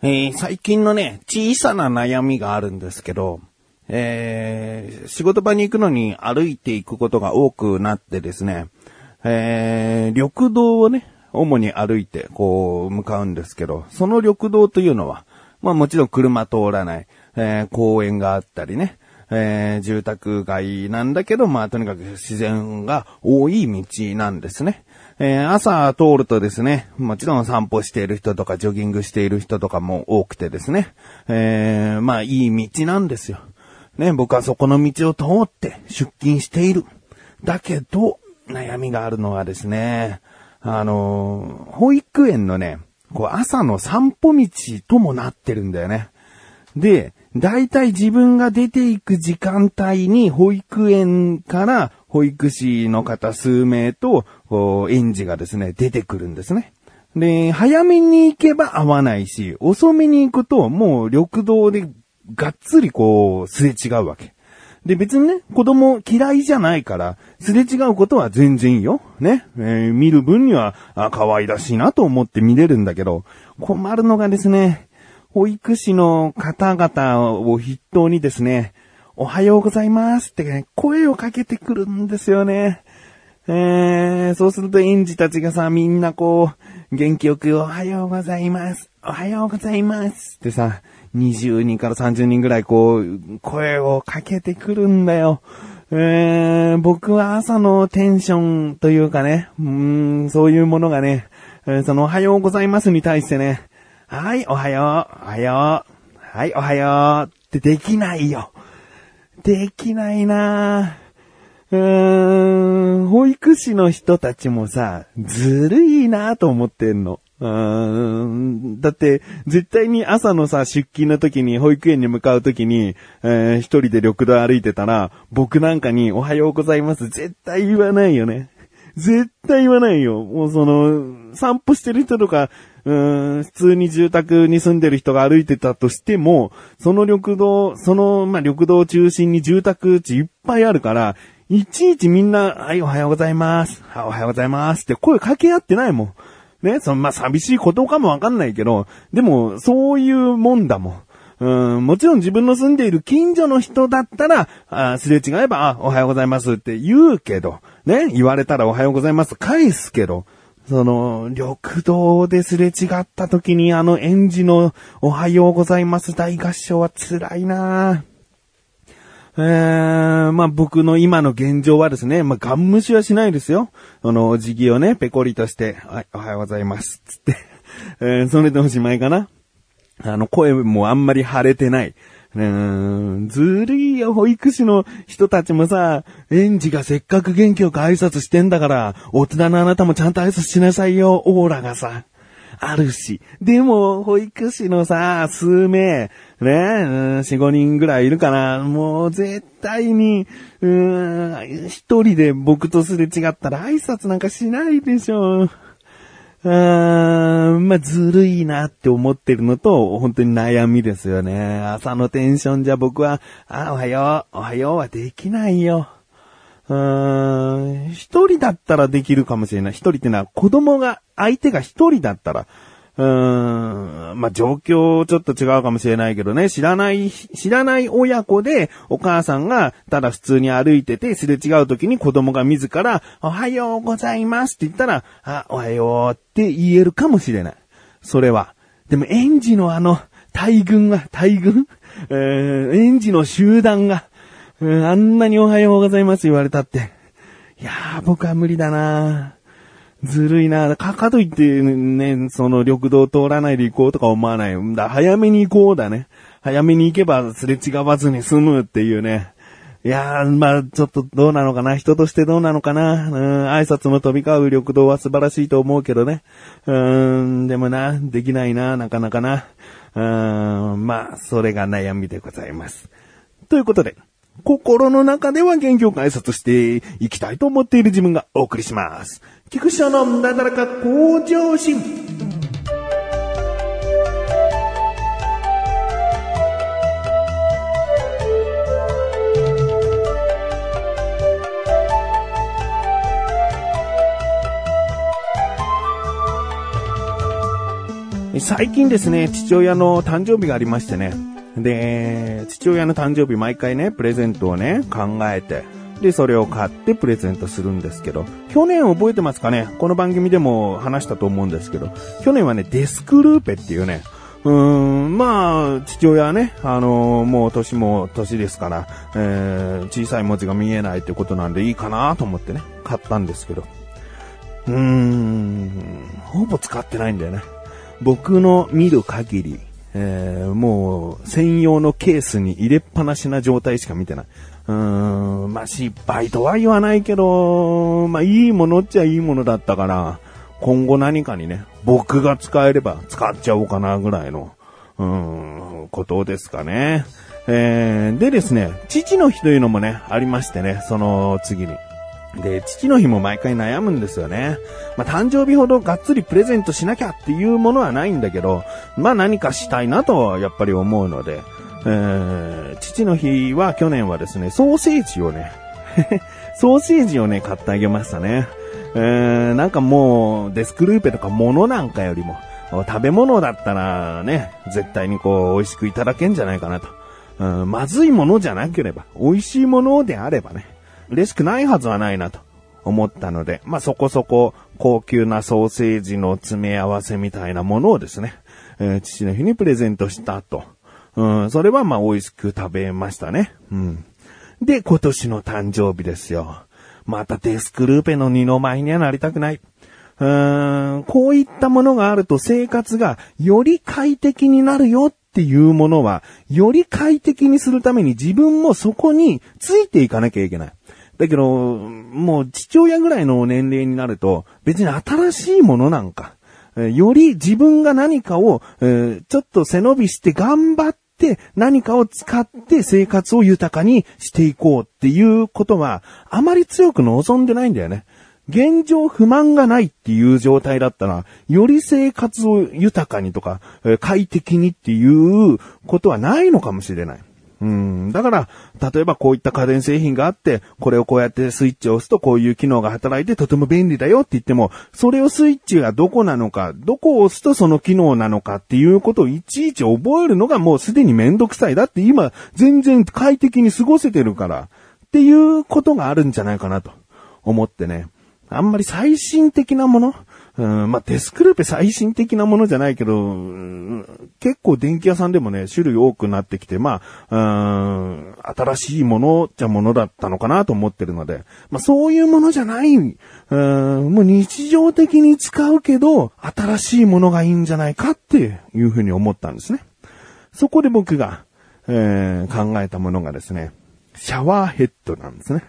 えー最近のね、小さな悩みがあるんですけど、えー仕事場に行くのに歩いていくことが多くなってですね、えー緑道をね、主に歩いて、こう、向かうんですけど、その緑道というのは、まあもちろん車通らない、えー公園があったりね、えー住宅街なんだけど、まあとにかく自然が多い道なんですね。えー朝通るとですね、もちろん散歩している人とかジョギングしている人とかも多くてですね、えーまあいい道なんですよ。ね、僕はそこの道を通って出勤している。だけど、悩みがあるのはですね、あのー保育園のね、こう朝の散歩道ともなってるんだよね。で、大体自分が出ていく時間帯に保育園から保育士の方数名と園児がですね、出てくるんですね。で、早めに行けば会わないし、遅めに行くともう緑道でがっつりこうすれ違うわけ。で、別にね、子供嫌いじゃないから、すれ違うことは全然いいよ。ね。えー見る分には、あ、可愛らしいなと思って見れるんだけど、困るのがですね、保育士の方々を筆頭にですね、おはようございますってね、声をかけてくるんですよね。えー、そうすると園児たちがさ、みんなこう、元気よくおはようございます。おはようございますってさ、20人から30人ぐらいこう、声をかけてくるんだよ。えー、僕は朝のテンションというかね、うん、そういうものがね、えーそのおはようございますに対してね、はい、おはよう、おはよう、はい、おはようってできないよ。できないな。うーん、保育士の人たちもさ、ずるいなと思ってんの。うーんだって、絶対に朝のさ、出勤の時に、保育園に向かう時に、えー一人で緑道歩いてたら、僕なんかにおはようございます、絶対言わないよね。絶対言わないよ。もうその、散歩してる人とか、うん、普通に住宅に住んでる人が歩いてたとしても、その緑道、その、まあ、緑道を中心に住宅地いっぱいあるから、いちいちみんな、はい、おはようございます。はい、おはようございますって声かけ合ってないもん。ね、その、まあ、寂しいことかもわかんないけど、でも、そういうもんだもん。うん、もちろん自分の住んでいる近所の人だったら、あすれ違えば、あ、おはようございますって言うけど、ね、言われたらおはようございます返すけど、その、緑道ですれ違った時にあの園児のおはようございます大合唱は辛いなえー、まあ僕の今の現状はですね、まあガン無視はしないですよ。あの、お辞儀をね、ペコリとして、はい、おはようございます。つって、えー、それでおしまいかな。あの、声もあんまり腫れてない。うーん、ずるいよ、保育士の人たちもさ、園児がせっかく元気よく挨拶してんだから、大人のあなたもちゃんと挨拶しなさいよ、オーラがさ。あるし。でも、保育士のさ、数名、ね、四五人ぐらいいるかな。もう絶対に、うーん、一人で僕とすれ違ったら挨拶なんかしないでしょ。うーん、まあ、ずるいなって思ってるのと、本当に悩みですよね。朝のテンションじゃ僕は、あ、おはよう、おはようはできないよ。うーん、一人だったらできるかもしれない。一人ってのは子供が、相手が一人だったら、うーん、まあ、状況ちょっと違うかもしれないけどね、知らない、知らない親子で、お母さんが、ただ普通に歩いてて、すれ違う時に子供が自ら、おはようございますって言ったら、あ、おはようって言えるかもしれない。それは。でも、園児のあの、大群が、大群？えー、園児の集団が、うんあんなにおはようございます言われたって。いやー、僕は無理だなーずるいなか、かといってね、その緑道通らないで行こうとか思わない。だ早めに行こうだね。早めに行けばすれ違わずに済むっていうね。いやー、まあ、ちょっとどうなのかな。人としてどうなのかな。うん、挨拶の飛び交う緑道は素晴らしいと思うけどね。うーん、でもな、できないな、なかなかな。うーん、まあ、それが悩みでございます。ということで、心の中では元気よく挨拶していきたいと思っている自分がお送りします。菊池のなだらか向上心。最近ですね、父親の誕生日がありましてね。で、父親の誕生日毎回ね、プレゼントをね、考えて、で、それを買ってプレゼントするんですけど、去年覚えてますかね？この番組でも話したと思うんですけど、去年はね、デスクルーペっていうね、うーん、まあ、父親はね、あのー、もう年も年ですから、えー、小さい文字が見えないってことなんでいいかなと思ってね、買ったんですけど。うーん、ほぼ使ってないんだよね。僕の見る限り、えー、もう専用のケースに入れっぱなしな状態しか見てない。うーん、まあ、失敗とは言わないけど、まあ、いいものっちゃいいものだったから、今後何かにね、僕が使えれば使っちゃおうかなぐらいの、うーん、ことですかね。えー、でですね、父の日というのもね、ありましてね、その次に。で、父の日も毎回悩むんですよね。まあ、誕生日ほどがっつりプレゼントしなきゃっていうものはないんだけど、まあ何かしたいなとやっぱり思うので、えー、父の日は去年はですね、ソーセージをね、ソーセージをね、買ってあげましたね。えー、なんかもう、デスクルーペとか物なんかよりも、食べ物だったらね、絶対にこう、美味しくいただけんじゃないかなと。うん、まずいものじゃなければ、美味しいものであればね、嬉しくないはずはないなと思ったので、まあ、そこそこ高級なソーセージの詰め合わせみたいなものをですね、えー、父の日にプレゼントしたと。うん、それはまあ美味しく食べましたね。うん。で、今年の誕生日ですよ。またデスクルーペの二の舞にはなりたくない。うーん、こういったものがあると生活がより快適になるよっていうものは、より快適にするために自分もそこについていかなきゃいけない。だけど、もう父親ぐらいの年齢になると、別に新しいものなんか、より自分が何かを、えー、ちょっと背伸びして頑張って何かを使って生活を豊かにしていこうっていうことはあまり強く望んでないんだよね。現状不満がないっていう状態だったら、より生活を豊かにとか、快適にっていうことはないのかもしれない。うん。だから、例えばこういった家電製品があって、これをこうやってスイッチを押すとこういう機能が働いてとても便利だよって言っても、それをスイッチがどこなのか、どこを押すとその機能なのかっていうことをいちいち覚えるのがもうすでにめんどくさい。だって今、全然快適に過ごせてるから、っていうことがあるんじゃないかなと思ってね。あんまり最新的なものうん、まあ、デスクルーペ最新的なものじゃないけど、結構電気屋さんでもね、種類多くなってきて、まあ、うん、新しいものじゃものだったのかなと思ってるので、まあ、そういうものじゃない、うん、もう日常的に使うけど、新しいものがいいんじゃないかっていうふうに思ったんですね。そこで僕が、えー、考えたものがですね、シャワーヘッドなんですね。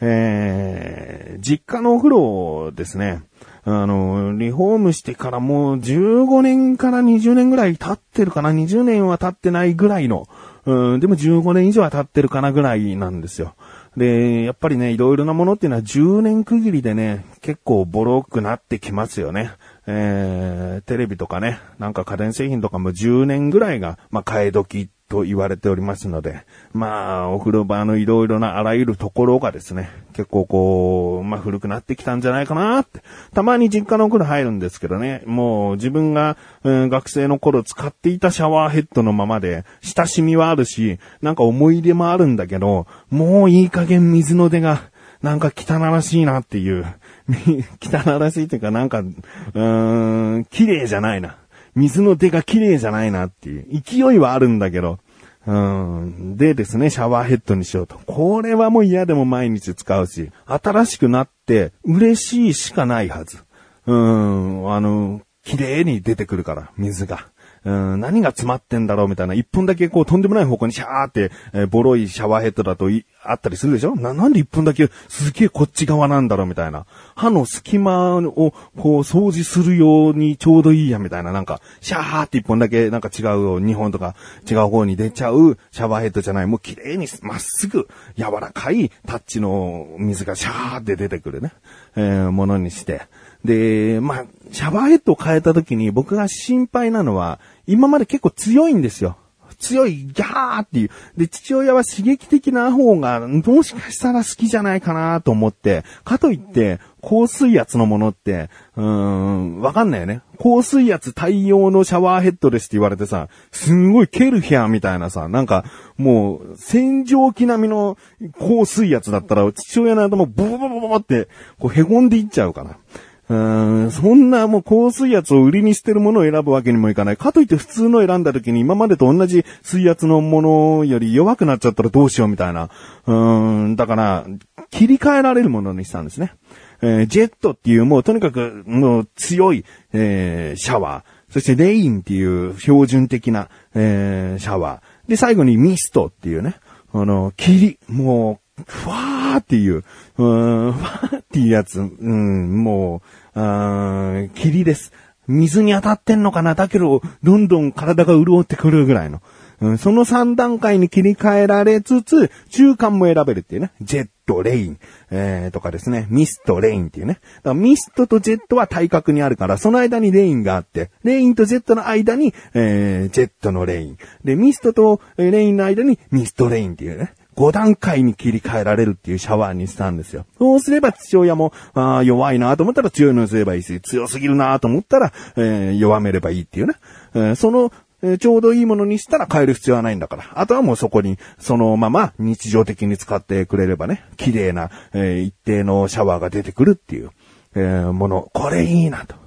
えー、実家のお風呂ですね。あの、リフォームしてからもう15年から20年ぐらい経ってるかな ?20 年は経ってないぐらいの、うん、でも15年以上は経ってるかなぐらいなんですよ。で、やっぱりね、いろいろなものっていうのは10年区切りでね、結構ボロくなってきますよね。えー、テレビとかね、なんか家電製品とかも10年ぐらいが、まあ、替え時と言われておりますので、まあ、お風呂場のいろいろなあらゆるところがですね、結構こう、まあ古くなってきたんじゃないかなって。たまに実家のお風呂入るんですけどね、もう自分が、うん、学生の頃使っていたシャワーヘッドのままで、親しみはあるし、なんか思い出もあるんだけど、もういい加減水の出が、なんか汚らしいなっていう。汚らしいっていうかなんか、うーん、綺麗じゃないな。水の出が綺麗じゃないなっていう。勢いはあるんだけど。うん。でですね、シャワーヘッドにしようと。これはもう嫌でも毎日使うし、新しくなって嬉しいしかないはず。うん。あの、綺麗に出てくるから、水が。うん、何が詰まってんだろうみたいな、一本だけこうとんでもない方向にシャーって、えー、ボロいシャワーヘッドだといあったりするでしょ？な、なんで一本だけすげえこっち側なんだろうみたいな。歯の隙間をこう掃除するようにちょうどいいやみたいな、なんか、シャーって一本だけなんか違う二本とか違う方に出ちゃうシャワーヘッドじゃない。もう綺麗にまっすぐ柔らかいタッチの水がシャーって出てくるね、えー、ものにして。で、まあ、シャワーヘッドを変えた時に僕が心配なのは、今まで結構強いんですよ。強い、ギャーっていう。で、父親は刺激的な方が、もしかしたら好きじゃないかなと思って、かといって、高水圧のものって、うーん、わかんないよね。高水圧対応のシャワーヘッドですって言われてさ、すんごいケルヒャーみたいなさ、なんか、もう、洗浄機並みの高水圧だったら、父親の頭ボボボボボって、こう、凹んでいっちゃうかな。うん、そんなもう高水圧を売りにしてるものを選ぶわけにもいかない。かといって普通の選んだ時に今までと同じ水圧のものより弱くなっちゃったらどうしようみたいな。うん、だから、切り替えられるものにしたんですね。えー、ジェットっていうもうとにかくもう強い、えー、シャワー。そしてレインっていう標準的な、えー、シャワー。で、最後にミストっていうね、あの、霧、もう、ふわーーっていう、うーん、ふわーっていうやつ、うん、もう、あ霧です。水に当たってんのかな？だけど、どんどん体が潤ってくるぐらいの。うん、その3段階に切り替えられつつ、中間も選べるっていうね。ジェット、レイン、えー、とかですね。ミスト、レインっていうね。だからミストとジェットは対角にあるから、その間にレインがあって、レインとジェットの間に、えー、ジェットのレイン。で、ミストとレインの間にミストレインっていうね。5段階に切り替えられるっていうシャワーにしたんですよ。そうすれば父親も、ああ弱いなと思ったら強いのにすればいいし、強すぎるなと思ったら、えー、弱めればいいっていうね。えー、そのえちょうどいいものにしたら変える必要はないんだから。あとはもうそこに、そのまま日常的に使ってくれればね、綺麗な、えー、一定のシャワーが出てくるっていう、えー、もの。これいいなと。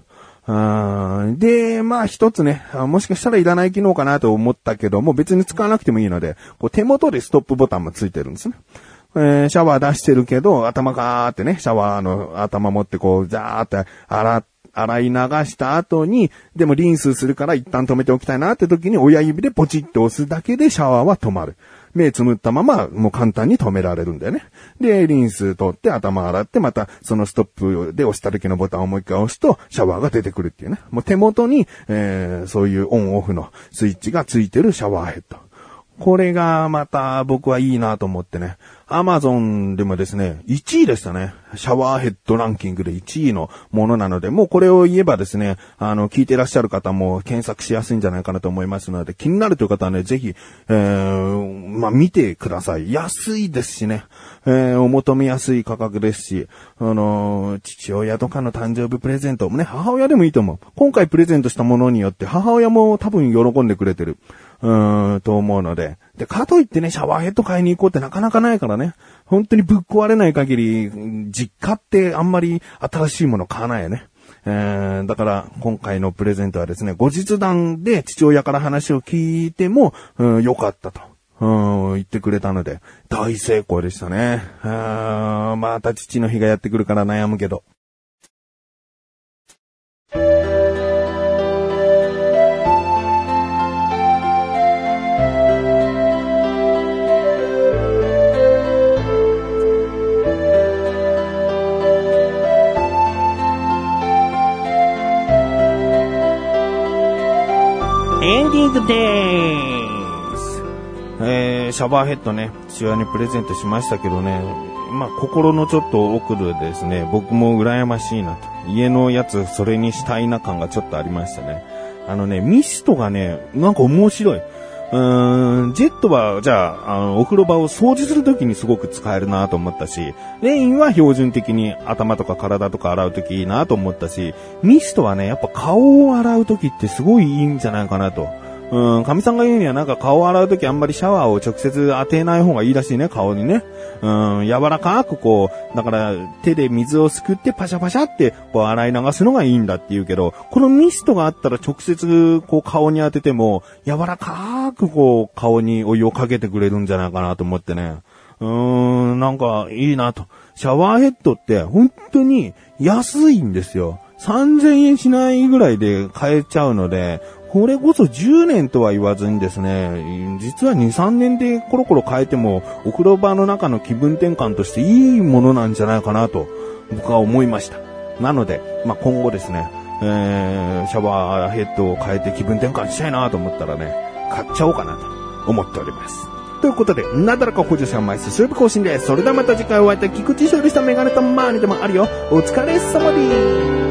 で、まあ一つね、もしかしたらいらない機能かなと思ったけども、別に使わなくてもいいので、こう手元でストップボタンもついてるんですね。えー、シャワー出してるけど、頭ガーってね、シャワーの頭持ってこう、ザーって洗、洗い流した後に、でもリンスするから一旦止めておきたいなって時に親指でポチッと押すだけでシャワーは止まる。目つむったまま、もう簡単に止められるんだよね。で、リンス取って頭洗って、またそのストップで押した時のボタンをもう一回押すと、シャワーが出てくるっていうね。もう手元に、えー、そういうオンオフのスイッチがついてるシャワーヘッド。これがまた僕はいいなと思ってね。アマゾンでもですね、1位でしたね。シャワーヘッドランキングで1位のものなので、もうこれを言えばですね、あの、聞いてらっしゃる方も検索しやすいんじゃないかなと思いますので、気になるという方はね、ぜひ、えー、まあ、見てください。安いですしね、えー、お求めやすい価格ですし、あのー、父親とかの誕生日プレゼントもね、母親でもいいと思う。今回プレゼントしたものによって母親も多分喜んでくれてる。うーん、と思うので。で、かといってね、シャワーヘッド買いに行こうってなかなかないからね。本当にぶっ壊れない限り、実家ってあんまり新しいもの買わないよね。えー、だから、今回のプレゼントはですね、後日談で父親から話を聞いても、うん、良かったと。うん、言ってくれたので、大成功でしたね。あまた父の日がやってくるから悩むけど。ングです。えー、シャワーヘッドね、父親にプレゼントしましたけどね、まあ、心のちょっと奥でですね、僕も羨ましいなと。家のやつ、それにしたいな感がちょっとありましたね。あのね、ミストがね、なんか面白い。うーん、ジェットは、じゃあ、あの、お風呂場を掃除するときにすごく使えるなと思ったし、レインは標準的に頭とか体とか洗うときいいなと思ったし、ミストはね、やっぱ顔を洗うときってすごいいいんじゃないかなと。うん、神さんが言うにはなんか顔を洗うときあんまりシャワーを直接当てない方がいいらしいね、顔にね。うん、柔らかくこう、だから手で水をすくってパシャパシャってこう洗い流すのがいいんだって言うけど、このミストがあったら直接こう顔に当てても柔らかくこう顔にお湯をかけてくれるんじゃないかなと思ってね。うーん、なんかいいなと。シャワーヘッドって本当に安いんですよ。3000円しないぐらいで買えちゃうので、これこそ10年とは言わずにですね、実は2、3年でコロコロ変えても、お風呂場の中の気分転換としていいものなんじゃないかなと、僕は思いました。なので、まあ、今後ですね、えー、シャワーヘッドを変えて気分転換したいなと思ったらね、買っちゃおうかなと思っております。ということで、なだらか補助者枚数週日更新です。それではまた次回お会いいた菊池勝利したメガネとマーニでもあるよ。お疲れ様です。